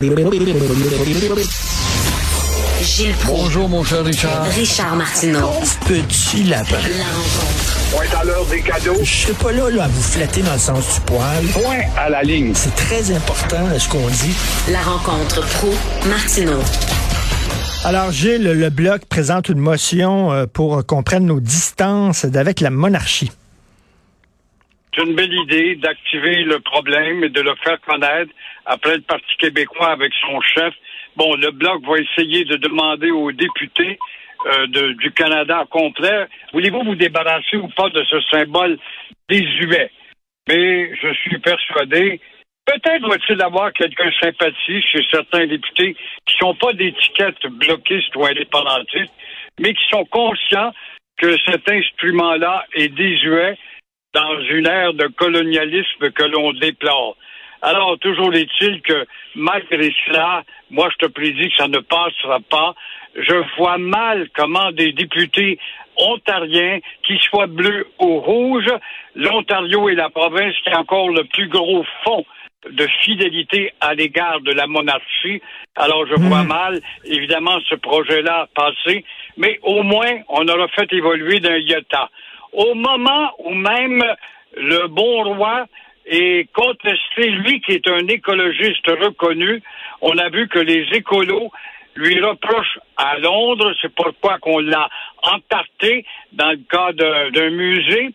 Gilles Proulx. Bonjour, mon cher Richard. Richard Martineau. Petit lapin. La rencontre. Point à l'heure des cadeaux. Je suis pas là, là à vous flatter dans le sens du poil. Point à la ligne. C'est très important ce qu'on dit. La rencontre pro martineau Alors, Gilles, le Bloc présente une motion euh, pour qu'on prenne nos distances avec la monarchie. Une belle idée d'activer le problème et de le faire connaître après le Parti québécois avec son chef. Bon, le Bloc va essayer de demander aux députés euh, de, du Canada complet, voulez-vous vous débarrasser ou pas de ce symbole désuet? Mais je suis persuadé, peut-être va-t-il avoir quelques sympathies chez certains députés qui sont pas d'étiquette bloquiste ou indépendantiste, mais qui sont conscients que cet instrument-là est désuet dans une ère de colonialisme que l'on déplore. Alors, toujours est-il que malgré cela, moi je te prédis que ça ne passera pas. Je vois mal comment des députés ontariens, qui soient bleus ou rouges, l'Ontario est la province qui a encore le plus gros fonds de fidélité à l'égard de la monarchie. Alors, je vois mal, évidemment, ce projet-là passer, mais au moins, on aura fait évoluer d'un iota. Au moment où même le bon roi est contesté, lui qui est un écologiste reconnu, on a vu que les écolos lui reprochent à Londres, c'est pourquoi qu'on l'a entarté dans le cas d'un musée.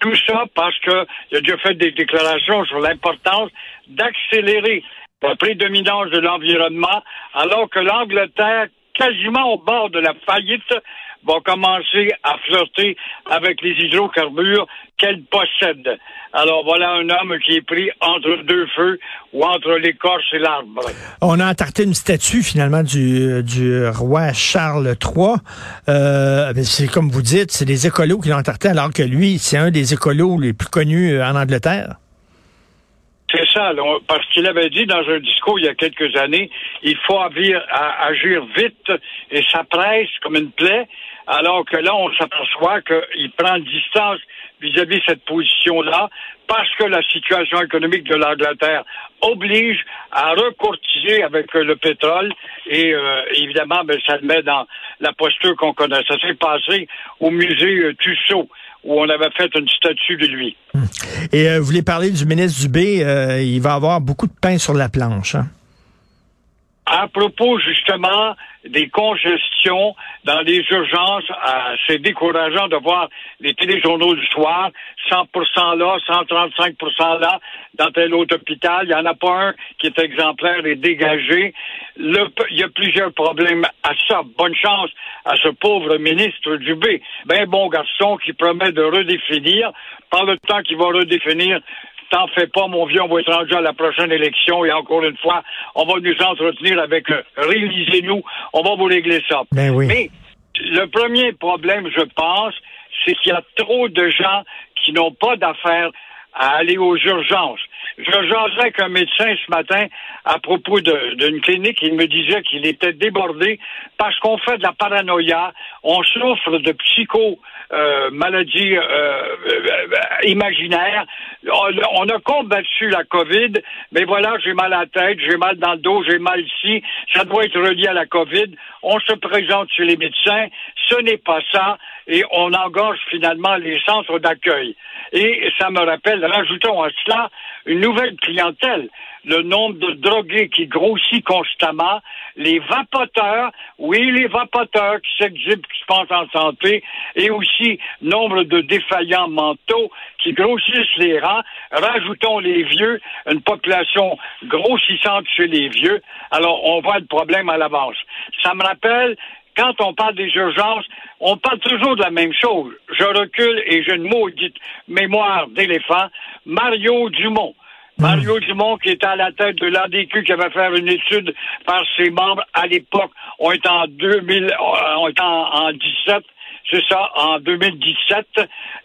Tout ça parce qu'il a déjà fait des déclarations sur l'importance d'accélérer la prédominance de l'environnement, alors que l'Angleterre, quasiment au bord de la faillite, va commencer à flirter avec les hydrocarbures qu'elle possède. Alors voilà un homme qui est pris entre deux feux ou entre l'écorce et l'arbre. On a entarté une statue finalement du, du roi Charles III. Euh, c'est comme vous dites, c'est des écolos qui l'ont entarté alors que lui, c'est un des écolos les plus connus en Angleterre. C'est ça, parce qu'il avait dit dans un discours il y a quelques années, il faut agir, agir vite et ça presse comme une plaie, alors que là, on s'aperçoit qu'il prend distance vis-à-vis de cette position-là, parce que la situation économique de l'Angleterre oblige à recourtiser avec le pétrole, et euh, évidemment, ben, ça le met dans la posture qu'on connaît. Ça s'est passé au musée euh, Tussaud où on avait fait une statue de lui. Et euh, vous voulez parler du ministre Dubé, euh, il va avoir beaucoup de pain sur la planche. Hein? À propos justement des congestions dans les urgences, euh, c'est décourageant de voir les téléjournaux du soir, 100% là, 135% là, dans tel autre hôpital. Il n'y en a pas un qui est exemplaire et dégagé. Le, il y a plusieurs problèmes à ça. Bonne chance à ce pauvre ministre Dubé. Ben bon garçon qui promet de redéfinir. Par le temps qu'il va redéfinir, T'en fais pas, mon vieux, on va être rendu à la prochaine élection et encore une fois, on va nous entretenir avec euh, réalisez-nous, on va vous régler ça. Ben oui. Mais le premier problème, je pense, c'est qu'il y a trop de gens qui n'ont pas d'affaires à aller aux urgences. Je jasais avec un médecin ce matin à propos d'une clinique. Il me disait qu'il était débordé parce qu'on fait de la paranoïa, on souffre de psycho euh, maladies euh, euh, imaginaires. On, on, a combattu la COVID, mais voilà, j'ai mal à la tête, j'ai mal dans le dos, j'ai mal ici. Ça doit être relié à la COVID. On se présente chez les médecins. Ce n'est pas ça. Et on engorge finalement les centres d'accueil. Et ça me rappelle, rajoutons à cela une nouvelle clientèle. Le nombre de drogués qui grossit constamment, les vapoteurs, oui, les vapoteurs qui s'exhibent, qui se pensent en santé, et aussi nombre de défaillants mentaux qui grossissent les rangs. Rajoutons les vieux, une population grossissante chez les vieux. Alors, on voit le problème à l'avance. Ça me rappelle quand on parle des urgences, on parle toujours de la même chose. Je recule et j'ai une maudite mémoire d'éléphant. Mario Dumont. Mario Dumont, qui était à la tête de l'ADQ, qui avait fait une étude par ses membres à l'époque, on est en 2000, on est en, en 17, c'est ça, en 2017,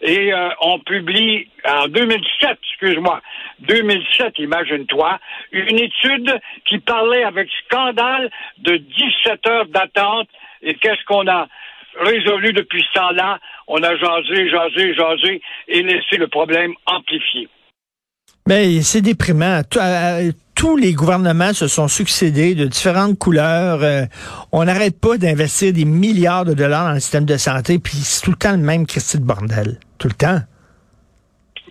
et euh, on publie en 2007, excuse-moi, 2007, imagine-toi, une étude qui parlait avec scandale de 17 heures d'attente. Et qu'est-ce qu'on a résolu depuis ce temps-là? On a jasé, jasé, jasé et laissé le problème amplifié. Mais c'est déprimant. Tout, tous les gouvernements se sont succédés de différentes couleurs. Euh, on n'arrête pas d'investir des milliards de dollars dans le système de santé, puis c'est tout le temps le même Christy de bordel. Tout le temps.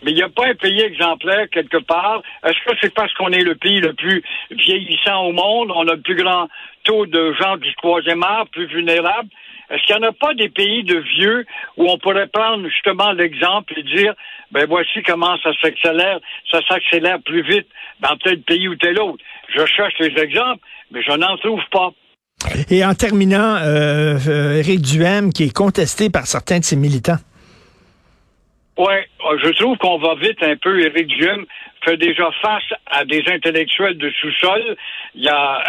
Mais il n'y a pas un pays exemplaire quelque part. Est-ce que c'est parce qu'on est le pays le plus vieillissant au monde? On a le plus grand taux de gens du troisième âge, plus vulnérables. Est-ce qu'il n'y en a pas des pays de vieux où on pourrait prendre justement l'exemple et dire, ben voici comment ça s'accélère, ça s'accélère plus vite dans tel pays ou tel autre? Je cherche les exemples, mais je n'en trouve pas. Et en terminant, euh, euh Éric Duhem, qui est contesté par certains de ses militants. Oui, je trouve qu'on va vite un peu. Éric Duhem fait déjà face à des intellectuels de sous-sol. Il y a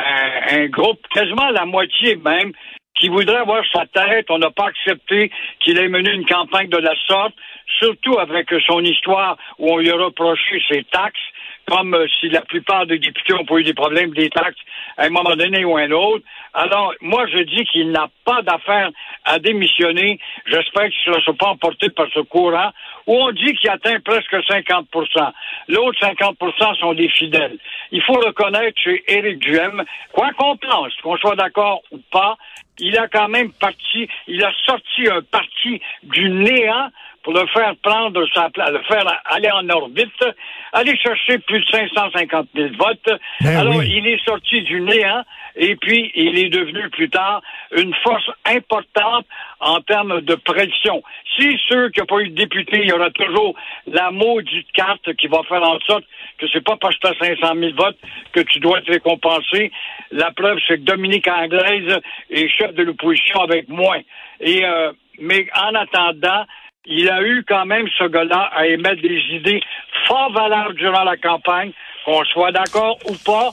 un, un, groupe, quasiment la moitié même, qui voudrait avoir sa tête. On n'a pas accepté qu'il ait mené une campagne de la sorte, surtout avec son histoire où on lui a reproché ses taxes, comme euh, si la plupart des députés ont eu des problèmes des taxes à un moment donné ou à un autre. Alors, moi, je dis qu'il n'a pas d'affaire à démissionner. J'espère qu'il ne sera pas emporté par ce courant où on dit qu'il atteint presque 50% L'autre 50 sont des fidèles. Il faut reconnaître chez Éric Duhem, quoi qu'on pense, qu'on soit d'accord ou pas, il a quand même parti, il a sorti un parti du néant pour le faire prendre sa place, le faire aller en orbite, aller chercher plus de 550 000 votes. Ben Alors, il est sorti du néant et puis il est devenu plus tard une force importante en termes de pression. Si ceux qui n'ont pas eu de député, il y aura toujours la maudite carte qui va faire en sorte que c'est pas parce que tu as 500 000 votes que tu dois être récompensé. La preuve, c'est que Dominique Anglaise est chef de l'opposition avec moins. Et euh, mais en attendant, il a eu quand même ce gars-là à émettre des idées fort valables durant la campagne, qu'on soit d'accord ou pas.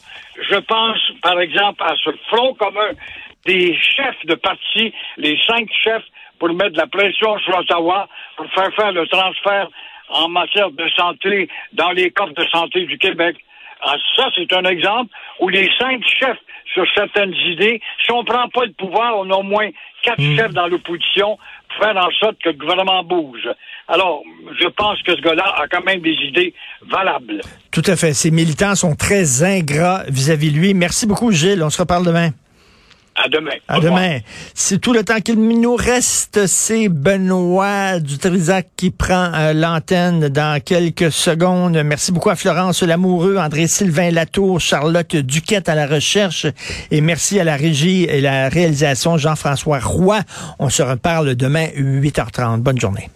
Je pense, par exemple, à ce front commun des chefs de parti, les cinq chefs, pour mettre de la pression sur Ottawa, pour faire faire le transfert en matière de santé dans les coffres de santé du Québec. Ah, ça, c'est un exemple où les cinq chefs sur certaines idées, si on ne prend pas le pouvoir, on a au moins quatre hmm. chefs dans l'opposition pour faire en sorte que le gouvernement bouge. Alors, je pense que ce gars-là a quand même des idées valables. Tout à fait. Ces militants sont très ingrats vis-à-vis de lui. Merci beaucoup, Gilles. On se reparle demain. À demain. À demain. C'est tout le temps qu'il nous reste. C'est Benoît Dutrisac qui prend euh, l'antenne dans quelques secondes. Merci beaucoup à Florence Lamoureux, André-Sylvain Latour, Charlotte Duquette à la recherche et merci à la régie et la réalisation Jean-François Roy. On se reparle demain 8h30. Bonne journée.